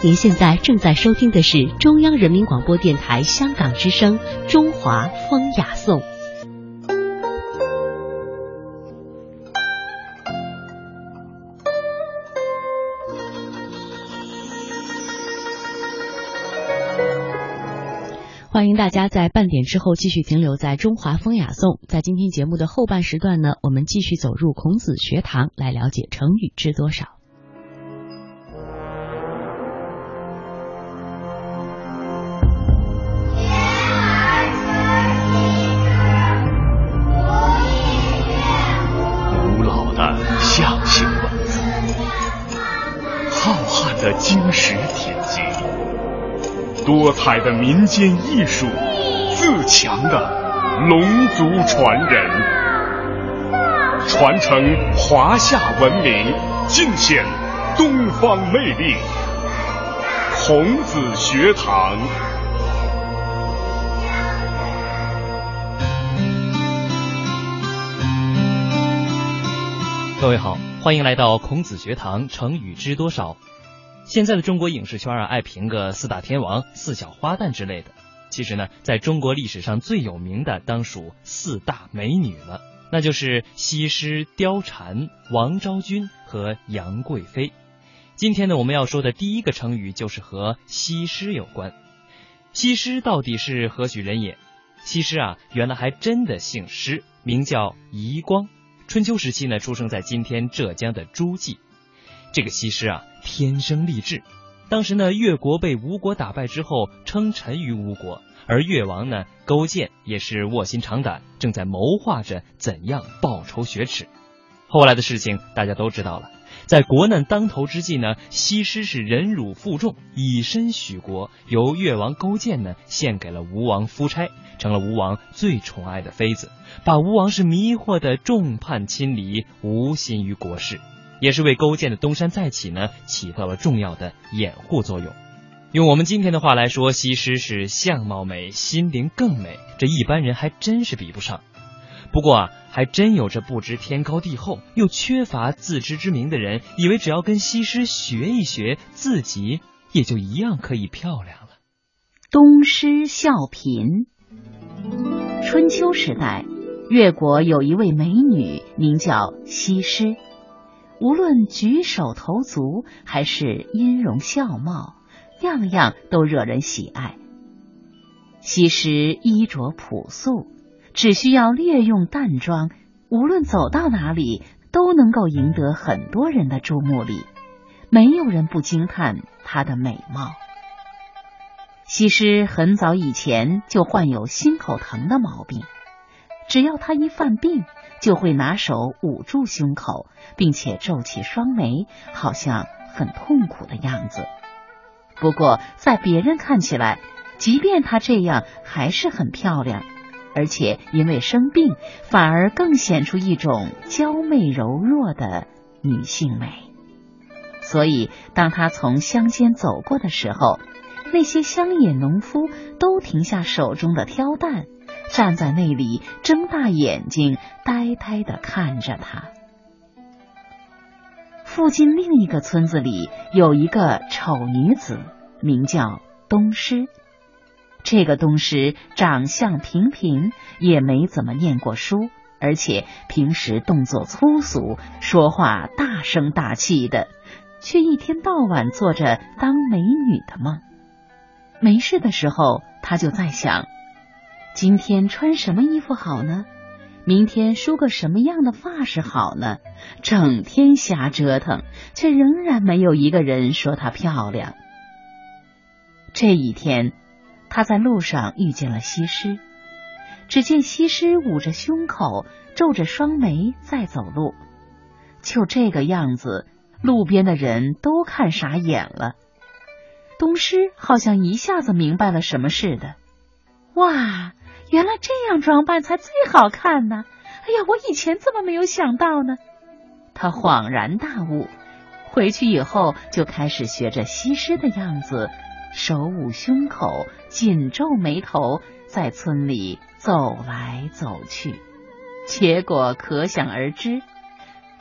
您现在正在收听的是中央人民广播电台香港之声《中华风雅颂》。欢迎大家在半点之后继续停留在《中华风雅颂》。在今天节目的后半时段呢，我们继续走入孔子学堂，来了解成语知多少。的经史典籍。多彩的民间艺术，自强的龙族传人，传承华夏文明，尽显东方魅力。孔子学堂，各位好，欢迎来到孔子学堂，成语知多少？现在的中国影视圈啊，爱评个四大天王、四小花旦之类的。其实呢，在中国历史上最有名的当属四大美女了，那就是西施、貂蝉、王昭君和杨贵妃。今天呢，我们要说的第一个成语就是和西施有关。西施到底是何许人也？西施啊，原来还真的姓施，名叫夷光。春秋时期呢，出生在今天浙江的诸暨。这个西施啊，天生丽质。当时呢，越国被吴国打败之后，称臣于吴国，而越王呢，勾践也是卧薪尝胆，正在谋划着怎样报仇雪耻。后来的事情大家都知道了，在国难当头之际呢，西施是忍辱负重，以身许国，由越王勾践呢献给了吴王夫差，成了吴王最宠爱的妃子，把吴王是迷惑的众叛亲离，无心于国事。也是为勾践的东山再起呢起到了重要的掩护作用。用我们今天的话来说，西施是相貌美，心灵更美，这一般人还真是比不上。不过啊，还真有着不知天高地厚又缺乏自知之明的人，以为只要跟西施学一学，自己也就一样可以漂亮了。东施效颦。春秋时代，越国有一位美女，名叫西施。无论举手投足还是音容笑貌，样样都惹人喜爱。西施衣着朴素，只需要略用淡妆，无论走到哪里都能够赢得很多人的注目礼。没有人不惊叹她的美貌。西施很早以前就患有心口疼的毛病，只要她一犯病。就会拿手捂住胸口，并且皱起双眉，好像很痛苦的样子。不过，在别人看起来，即便她这样，还是很漂亮，而且因为生病，反而更显出一种娇媚柔弱的女性美。所以，当她从乡间走过的时候，那些乡野农夫都停下手中的挑担。站在那里，睁大眼睛，呆呆的看着他。附近另一个村子里有一个丑女子，名叫东施。这个东施长相平平，也没怎么念过书，而且平时动作粗俗，说话大声大气的，却一天到晚做着当美女的梦。没事的时候，他就在想。今天穿什么衣服好呢？明天梳个什么样的发饰好呢？整天瞎折腾，却仍然没有一个人说她漂亮。这一天，他在路上遇见了西施。只见西施捂着胸口，皱着双眉在走路，就这个样子，路边的人都看傻眼了。东施好像一下子明白了什么似的，哇！原来这样装扮才最好看呢！哎呀，我以前怎么没有想到呢？他恍然大悟，回去以后就开始学着西施的样子，手捂胸口，紧皱眉头，在村里走来走去。结果可想而知，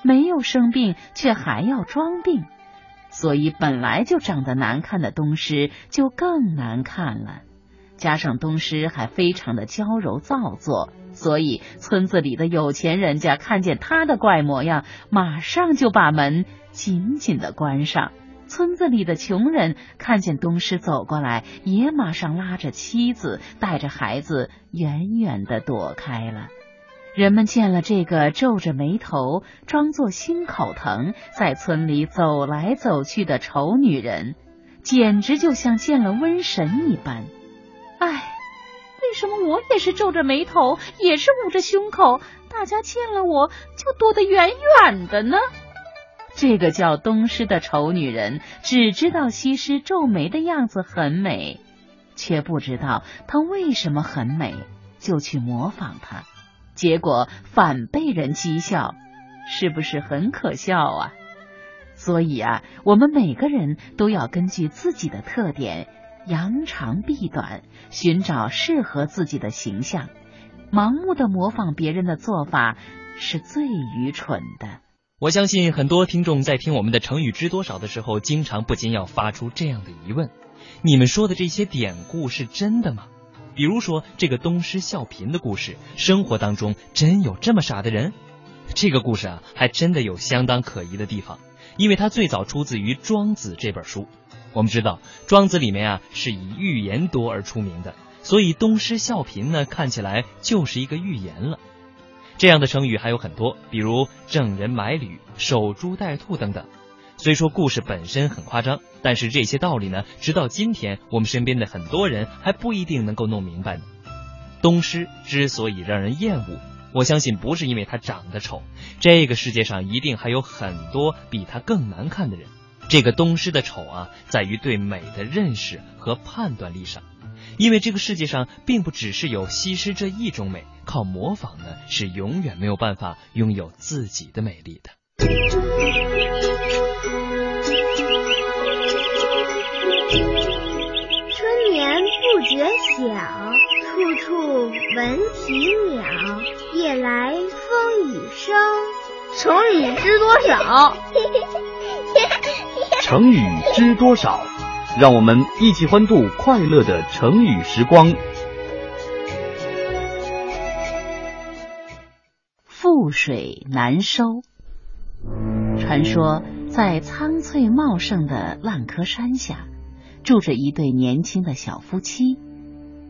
没有生病却还要装病，所以本来就长得难看的东施就更难看了。加上东施还非常的娇柔造作，所以村子里的有钱人家看见他的怪模样，马上就把门紧紧的关上。村子里的穷人看见东施走过来，也马上拉着妻子，带着孩子，远远的躲开了。人们见了这个皱着眉头、装作心口疼，在村里走来走去的丑女人，简直就像见了瘟神一般。唉，为什么我也是皱着眉头，也是捂着胸口，大家见了我就躲得远远的呢？这个叫东施的丑女人，只知道西施皱眉的样子很美，却不知道她为什么很美，就去模仿她，结果反被人讥笑，是不是很可笑啊？所以啊，我们每个人都要根据自己的特点。扬长避短，寻找适合自己的形象。盲目的模仿别人的做法是最愚蠢的。我相信很多听众在听我们的成语知多少的时候，经常不禁要发出这样的疑问：你们说的这些典故是真的吗？比如说这个东施效颦的故事，生活当中真有这么傻的人？这个故事啊，还真的有相当可疑的地方，因为它最早出自于《庄子》这本书。我们知道，《庄子》里面啊是以寓言多而出名的，所以东施效颦呢看起来就是一个寓言了。这样的成语还有很多，比如郑人买履、守株待兔等等。虽说故事本身很夸张，但是这些道理呢，直到今天我们身边的很多人还不一定能够弄明白呢。东施之所以让人厌恶，我相信不是因为他长得丑，这个世界上一定还有很多比他更难看的人。这个东施的丑啊，在于对美的认识和判断力上，因为这个世界上并不只是有西施这一种美，靠模仿呢是永远没有办法拥有自己的美丽的。春眠不觉晓，处处闻啼鸟，夜来风雨声。成语知多少？成语知多少？让我们一起欢度快乐的成语时光。覆水难收。传说在苍翠茂盛的烂柯山下，住着一对年轻的小夫妻，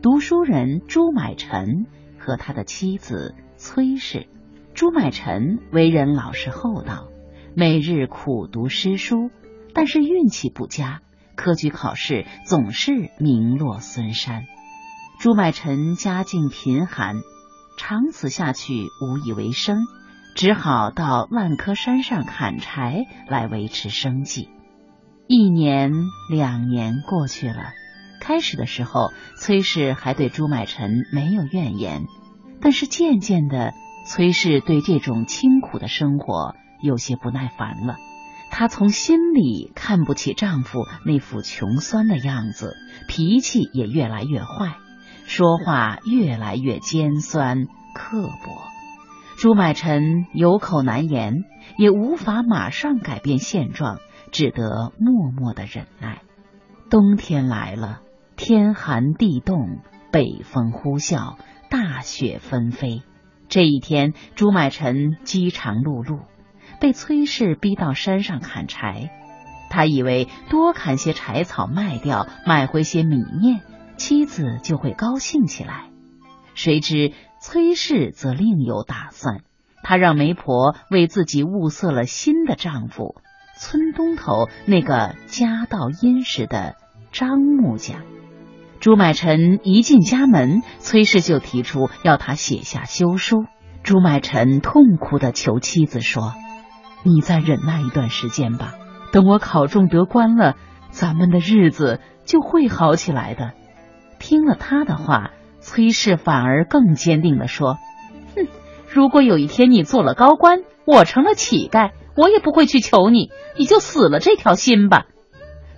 读书人朱买臣和他的妻子崔氏。朱买臣为人老实厚道，每日苦读诗书，但是运气不佳，科举考试总是名落孙山。朱买臣家境贫寒，长此下去无以为生，只好到万科山上砍柴来维持生计。一年两年过去了，开始的时候，崔氏还对朱买臣没有怨言，但是渐渐的。崔氏对这种清苦的生活有些不耐烦了，她从心里看不起丈夫那副穷酸的样子，脾气也越来越坏，说话越来越尖酸刻薄。朱买臣有口难言，也无法马上改变现状，只得默默的忍耐。冬天来了，天寒地冻，北风呼啸，大雪纷飞。这一天，朱买臣饥肠辘辘，被崔氏逼到山上砍柴。他以为多砍些柴草卖掉，买回些米面，妻子就会高兴起来。谁知崔氏则另有打算，她让媒婆为自己物色了新的丈夫——村东头那个家道殷实的张木匠。朱买臣一进家门，崔氏就提出要他写下休书。朱买臣痛苦的求妻子说：“你再忍耐一段时间吧，等我考中得官了，咱们的日子就会好起来的。”听了他的话，崔氏反而更坚定的说：“哼，如果有一天你做了高官，我成了乞丐，我也不会去求你，你就死了这条心吧。”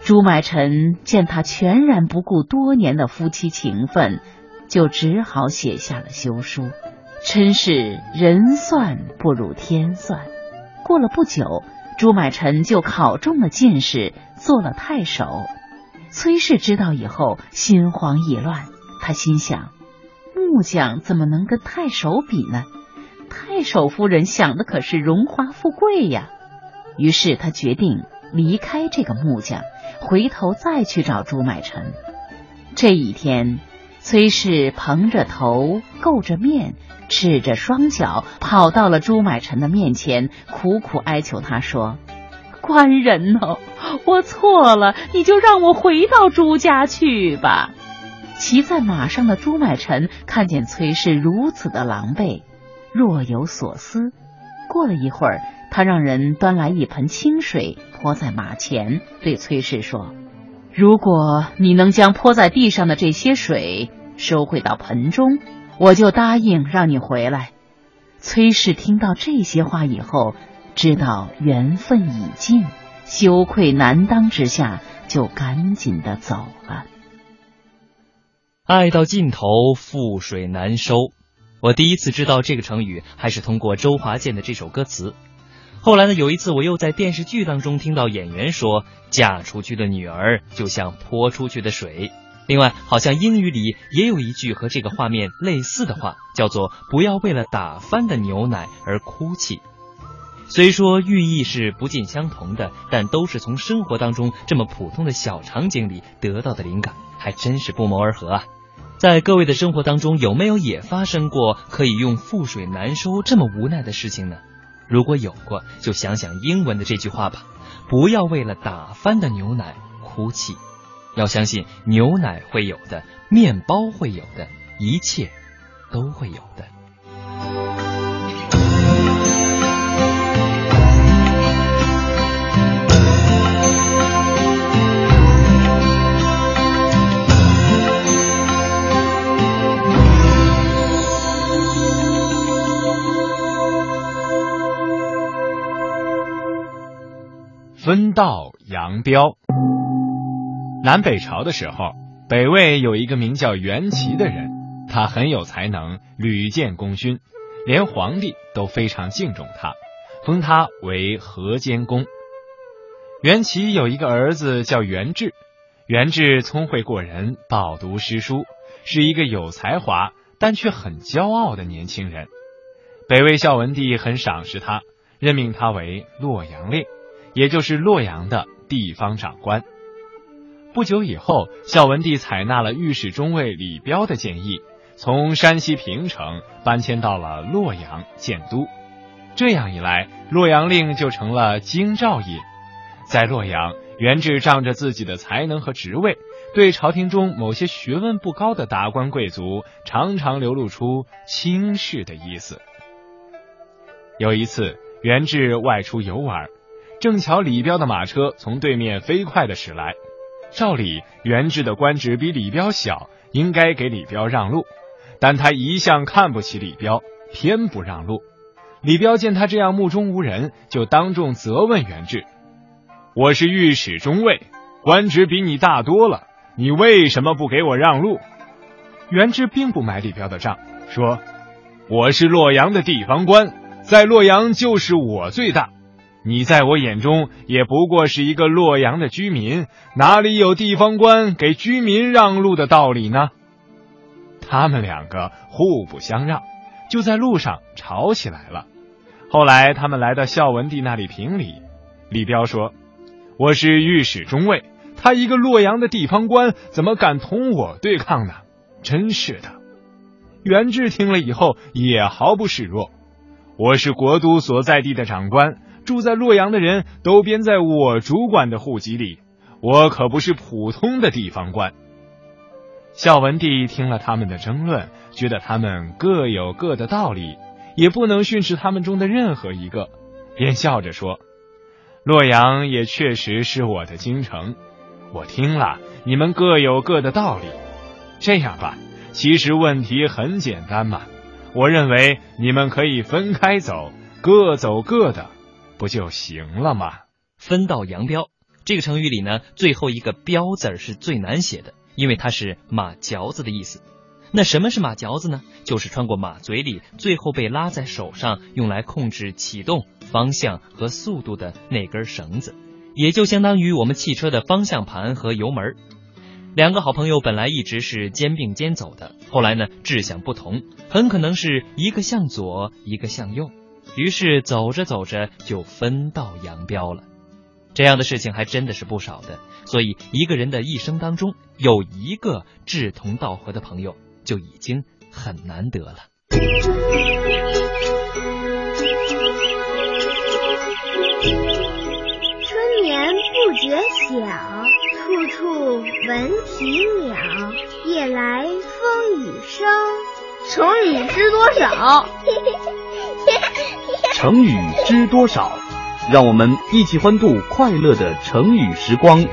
朱买臣见他全然不顾多年的夫妻情分，就只好写下了休书。真是人算不如天算。过了不久，朱买臣就考中了进士，做了太守。崔氏知道以后，心慌意乱。他心想：木匠怎么能跟太守比呢？太守夫人想的可是荣华富贵呀。于是他决定离开这个木匠，回头再去找朱买臣。这一天，崔氏蓬着头，垢着面，赤着双脚，跑到了朱买臣的面前，苦苦哀求他说：“官人哦。”我错了，你就让我回到朱家去吧。骑在马上的朱买臣看见崔氏如此的狼狈，若有所思。过了一会儿，他让人端来一盆清水，泼在马前，对崔氏说：“如果你能将泼在地上的这些水收回到盆中，我就答应让你回来。”崔氏听到这些话以后，知道缘分已尽。羞愧难当之下，就赶紧的走了。爱到尽头，覆水难收。我第一次知道这个成语，还是通过周华健的这首歌词。后来呢，有一次我又在电视剧当中听到演员说：“嫁出去的女儿就像泼出去的水。”另外，好像英语里也有一句和这个画面类似的话，叫做“不要为了打翻的牛奶而哭泣”。虽说寓意是不尽相同的，但都是从生活当中这么普通的小场景里得到的灵感，还真是不谋而合啊！在各位的生活当中，有没有也发生过可以用“覆水难收”这么无奈的事情呢？如果有过，就想想英文的这句话吧：不要为了打翻的牛奶哭泣，要相信牛奶会有的，面包会有的，一切都会有的。分道扬镳。南北朝的时候，北魏有一个名叫袁齐的人，他很有才能，屡建功勋，连皇帝都非常敬重他，封他为河间公。袁齐有一个儿子叫袁志，袁志聪慧过人，饱读诗书，是一个有才华但却很骄傲的年轻人。北魏孝文帝很赏识他，任命他为洛阳令。也就是洛阳的地方长官。不久以后，孝文帝采纳了御史中尉李彪的建议，从山西平城搬迁到了洛阳建都。这样一来，洛阳令就成了京兆尹。在洛阳，元志仗着自己的才能和职位，对朝廷中某些学问不高的达官贵族，常常流露出轻视的意思。有一次，袁志外出游玩。正巧李彪的马车从对面飞快的驶来，照理袁志的官职比李彪小，应该给李彪让路，但他一向看不起李彪，偏不让路。李彪见他这样目中无人，就当众责问袁志：“我是御史中尉，官职比你大多了，你为什么不给我让路？”袁志并不买李彪的账，说：“我是洛阳的地方官，在洛阳就是我最大。”你在我眼中也不过是一个洛阳的居民，哪里有地方官给居民让路的道理呢？他们两个互不相让，就在路上吵起来了。后来他们来到孝文帝那里评理，李彪说：“我是御史中尉，他一个洛阳的地方官，怎么敢同我对抗呢？真是的。”袁志听了以后也毫不示弱：“我是国都所在地的长官。”住在洛阳的人都编在我主管的户籍里，我可不是普通的地方官。孝文帝听了他们的争论，觉得他们各有各的道理，也不能训斥他们中的任何一个，便笑着说：“洛阳也确实是我的京城，我听了你们各有各的道理。这样吧，其实问题很简单嘛，我认为你们可以分开走，各走各的。”不就行了吗？分道扬镳这个成语里呢，最后一个“镳”字是最难写的，因为它是马嚼子的意思。那什么是马嚼子呢？就是穿过马嘴里，最后被拉在手上，用来控制启动、方向和速度的那根绳子，也就相当于我们汽车的方向盘和油门。两个好朋友本来一直是肩并肩走的，后来呢志向不同，很可能是一个向左，一个向右，于是走着走着就分道扬镳了。这样的事情还真的是不少的，所以一个人的一生当中有一个志同道合的朋友就已经很难得了。春眠不觉晓，处处闻啼鸟。夜来风雨声，成语知多少？成语知多少？让我们一起欢度快乐的成语时光。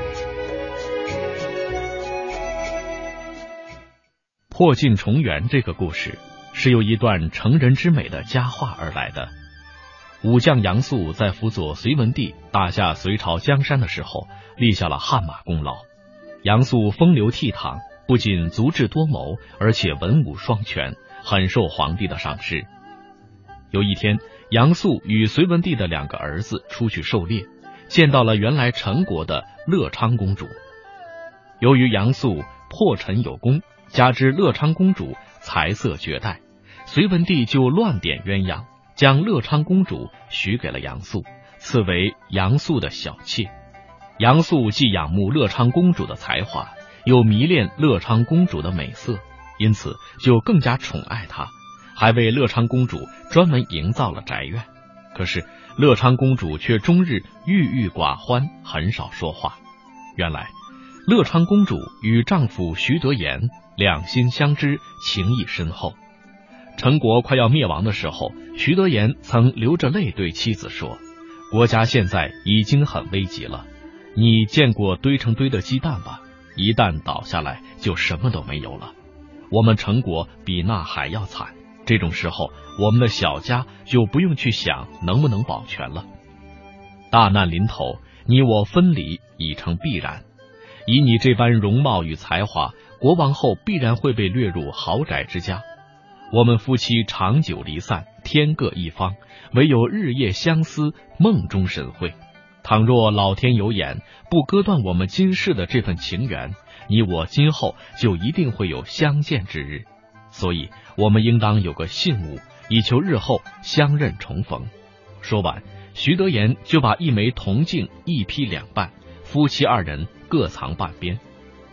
破镜重圆这个故事是由一段成人之美的佳话而来的。武将杨素在辅佐隋文帝打下隋朝江山的时候，立下了汗马功劳。杨素风流倜傥，不仅足智多谋，而且文武双全，很受皇帝的赏识。有一天。杨素与隋文帝的两个儿子出去狩猎，见到了原来陈国的乐昌公主。由于杨素破陈有功，加之乐昌公主才色绝代，隋文帝就乱点鸳鸯，将乐昌公主许给了杨素，赐为杨素的小妾。杨素既仰慕乐昌公主的才华，又迷恋乐昌公主的美色，因此就更加宠爱她。还为乐昌公主专门营造了宅院，可是乐昌公主却终日郁郁寡欢，很少说话。原来，乐昌公主与丈夫徐德言两心相知，情谊深厚。陈国快要灭亡的时候，徐德言曾流着泪对妻子说：“国家现在已经很危急了，你见过堆成堆的鸡蛋吧？一旦倒下来，就什么都没有了。我们陈国比那还要惨。”这种时候，我们的小家就不用去想能不能保全了。大难临头，你我分离已成必然。以你这般容貌与才华，国王后必然会被掠入豪宅之家。我们夫妻长久离散，天各一方，唯有日夜相思，梦中神会。倘若老天有眼，不割断我们今世的这份情缘，你我今后就一定会有相见之日。所以，我们应当有个信物，以求日后相认重逢。说完，徐德言就把一枚铜镜一劈两半，夫妻二人各藏半边。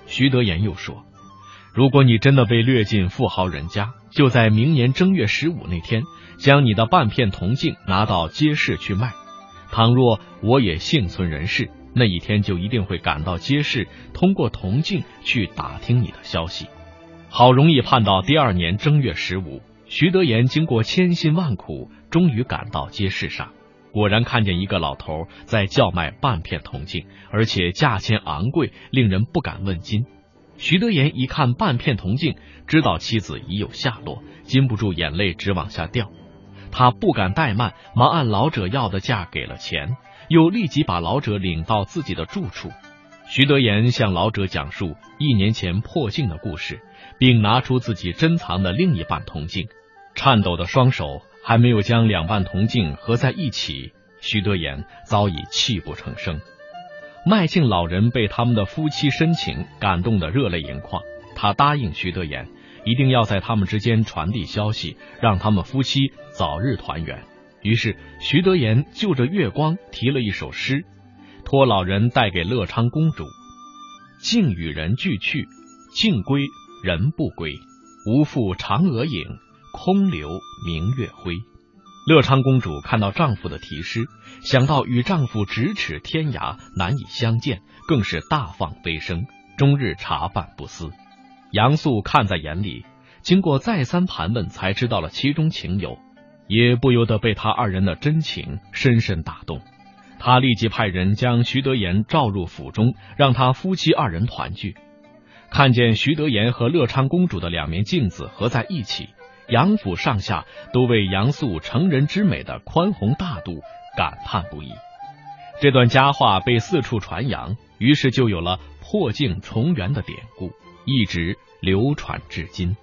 徐德言又说：“如果你真的被掠进富豪人家，就在明年正月十五那天，将你的半片铜镜拿到街市去卖。倘若我也幸存人世，那一天就一定会赶到街市，通过铜镜去打听你的消息。”好容易盼到第二年正月十五，徐德言经过千辛万苦，终于赶到街市上，果然看见一个老头在叫卖半片铜镜，而且价钱昂贵，令人不敢问津。徐德言一看半片铜镜，知道妻子已有下落，禁不住眼泪直往下掉。他不敢怠慢，忙按老者要的价给了钱，又立即把老者领到自己的住处。徐德言向老者讲述一年前破镜的故事。并拿出自己珍藏的另一半铜镜，颤抖的双手还没有将两半铜镜合在一起，徐德言早已泣不成声。麦姓老人被他们的夫妻深情感动得热泪盈眶，他答应徐德言，一定要在他们之间传递消息，让他们夫妻早日团圆。于是，徐德言就着月光题了一首诗，托老人带给乐昌公主：“镜与人俱去，镜归。”人不归，无复嫦娥影，空留明月辉。乐昌公主看到丈夫的题诗，想到与丈夫咫尺天涯，难以相见，更是大放悲声，终日茶饭不思。杨素看在眼里，经过再三盘问，才知道了其中情由，也不由得被他二人的真情深深打动。他立即派人将徐德言召入府中，让他夫妻二人团聚。看见徐德言和乐昌公主的两面镜子合在一起杨府上下都为杨素成人之美的宽宏大度感叹不已。这段佳话被四处传扬于是就有了破镜重圆的典故一直流传至今。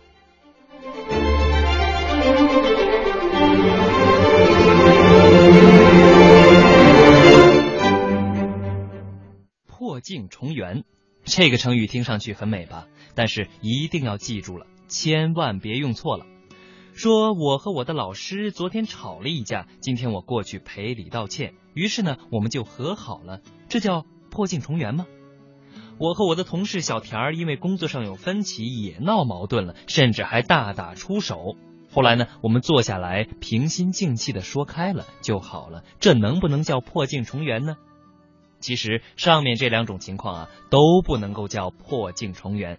破镜重圆这个成语听上去很美吧？但是一定要记住了，千万别用错了。说我和我的老师昨天吵了一架，今天我过去赔礼道歉，于是呢我们就和好了，这叫破镜重圆吗？我和我的同事小田儿因为工作上有分歧也闹矛盾了，甚至还大打出手。后来呢，我们坐下来平心静气的说开了就好了，这能不能叫破镜重圆呢？其实上面这两种情况啊都不能够叫破镜重圆，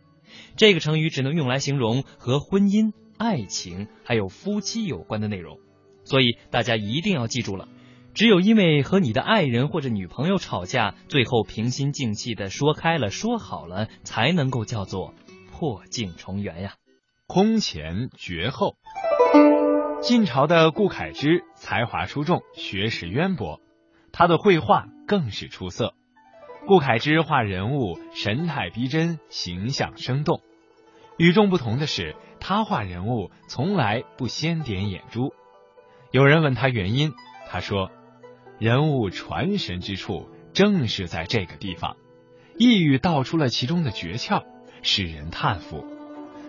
这个成语只能用来形容和婚姻、爱情还有夫妻有关的内容，所以大家一定要记住了。只有因为和你的爱人或者女朋友吵架，最后平心静气的说开了、说好了，才能够叫做破镜重圆呀。空前绝后，晋朝的顾恺之才华出众，学识渊博，他的绘画更是出色。顾恺之画人物神态逼真，形象生动。与众不同的是，他画人物从来不先点眼珠。有人问他原因，他说。人物传神之处正是在这个地方，一语道出了其中的诀窍，使人叹服。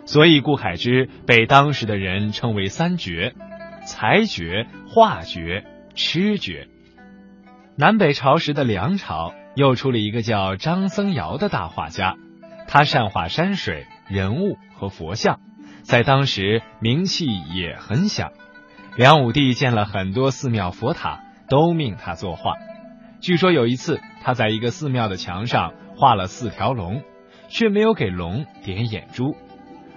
所以顾恺之被当时的人称为三绝：才绝、画绝、痴绝。南北朝时的梁朝又出了一个叫张僧繇的大画家，他善画山水、人物和佛像，在当时名气也很响。梁武帝建了很多寺庙佛塔。都命他作画。据说有一次，他在一个寺庙的墙上画了四条龙，却没有给龙点眼珠。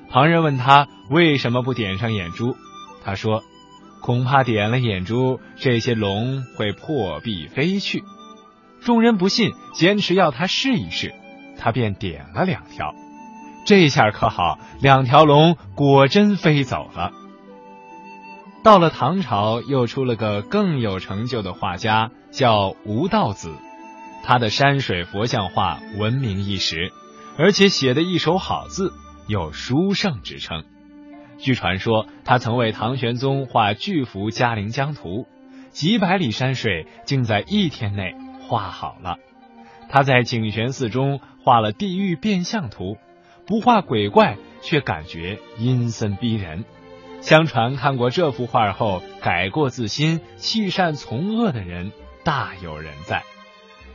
旁人问他为什么不点上眼珠，他说：“恐怕点了眼珠，这些龙会破壁飞去。”众人不信，坚持要他试一试，他便点了两条。这下可好，两条龙果真飞走了。到了唐朝，又出了个更有成就的画家，叫吴道子。他的山水佛像画闻名一时，而且写的一手好字，有书圣之称。据传说，他曾为唐玄宗画巨幅嘉陵江图，几百里山水竟在一天内画好了。他在景玄寺中画了地狱变相图，不画鬼怪，却感觉阴森逼人。相传看过这幅画后改过自新、弃善从恶的人大有人在，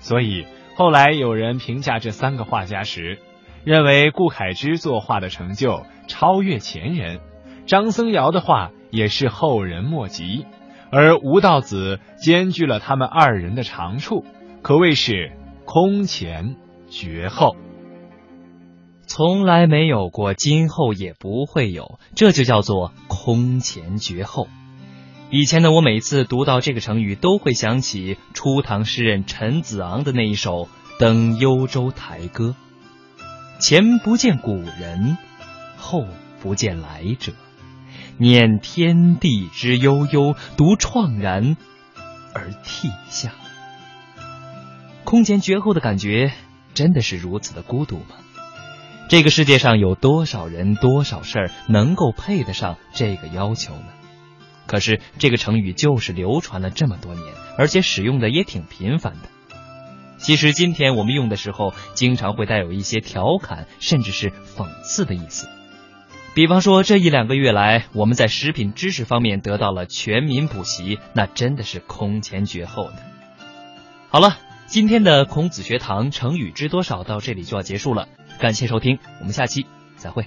所以后来有人评价这三个画家时，认为顾恺之作画的成就超越前人，张僧繇的画也是后人莫及，而吴道子兼具了他们二人的长处，可谓是空前绝后。从来没有过，今后也不会有，这就叫做空前绝后。以前的我每次读到这个成语，都会想起初唐诗人陈子昂的那一首《登幽州台歌》：前不见古人，后不见来者，念天地之悠悠，独怆然而涕下。空前绝后的感觉，真的是如此的孤独吗？这个世界上有多少人、多少事儿能够配得上这个要求呢？可是这个成语就是流传了这么多年，而且使用的也挺频繁的。其实今天我们用的时候，经常会带有一些调侃，甚至是讽刺的意思。比方说，这一两个月来，我们在食品知识方面得到了全民补习，那真的是空前绝后的。好了，今天的孔子学堂成语知多少到这里就要结束了。感谢收听，我们下期再会。